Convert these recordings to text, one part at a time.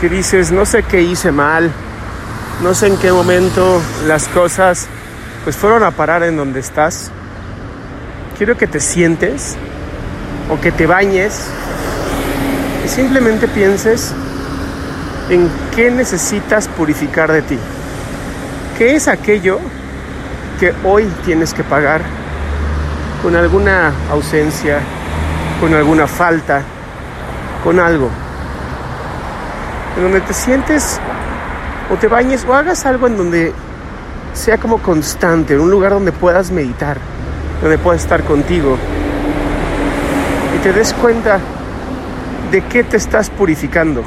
que dices, no sé qué hice mal, no sé en qué momento las cosas pues fueron a parar en donde estás. Quiero que te sientes o que te bañes y simplemente pienses en qué necesitas purificar de ti. ¿Qué es aquello que hoy tienes que pagar con alguna ausencia, con alguna falta, con algo? En donde te sientes o te bañes o hagas algo en donde sea como constante, en un lugar donde puedas meditar, donde puedas estar contigo y te des cuenta de qué te estás purificando,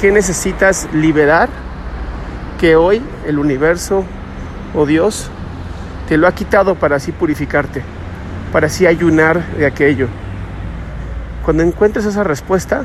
qué necesitas liberar, que hoy el universo o Dios te lo ha quitado para así purificarte, para así ayunar de aquello. Cuando encuentres esa respuesta,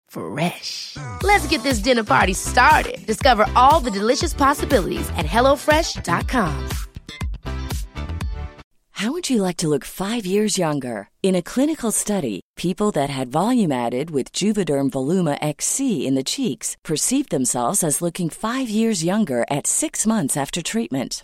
Fresh. Let's get this dinner party started. Discover all the delicious possibilities at hellofresh.com. How would you like to look five years younger? In a clinical study, people that had volume added with Juvederm Voluma XC in the cheeks perceived themselves as looking five years younger at six months after treatment.